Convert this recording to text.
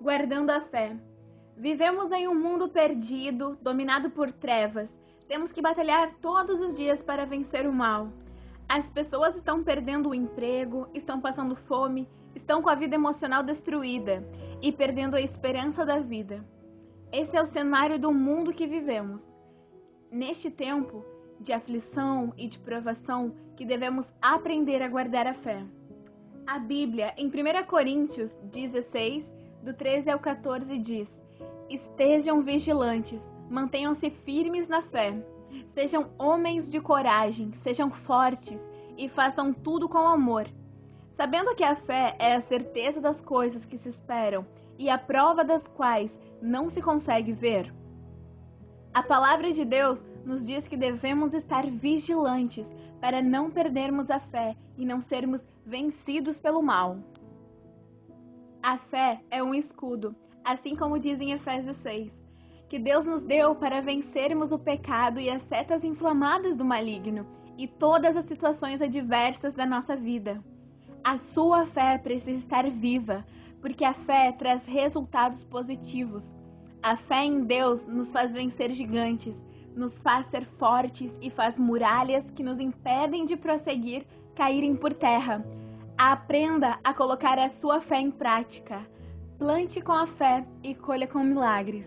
guardando a fé. Vivemos em um mundo perdido, dominado por trevas. Temos que batalhar todos os dias para vencer o mal. As pessoas estão perdendo o emprego, estão passando fome, estão com a vida emocional destruída e perdendo a esperança da vida. Esse é o cenário do mundo que vivemos. Neste tempo de aflição e de provação, que devemos aprender a guardar a fé. A Bíblia, em 1 Coríntios 16, do 13 ao 14 diz: Estejam vigilantes, mantenham-se firmes na fé, sejam homens de coragem, sejam fortes e façam tudo com amor. Sabendo que a fé é a certeza das coisas que se esperam e a prova das quais não se consegue ver. A palavra de Deus nos diz que devemos estar vigilantes para não perdermos a fé e não sermos vencidos pelo mal. A fé é um escudo, assim como diz em Efésios 6, que Deus nos deu para vencermos o pecado e as setas inflamadas do maligno e todas as situações adversas da nossa vida. A sua fé precisa estar viva, porque a fé traz resultados positivos. A fé em Deus nos faz vencer gigantes, nos faz ser fortes e faz muralhas que nos impedem de prosseguir caírem por terra. Aprenda a colocar a sua fé em prática. Plante com a fé e colha com milagres.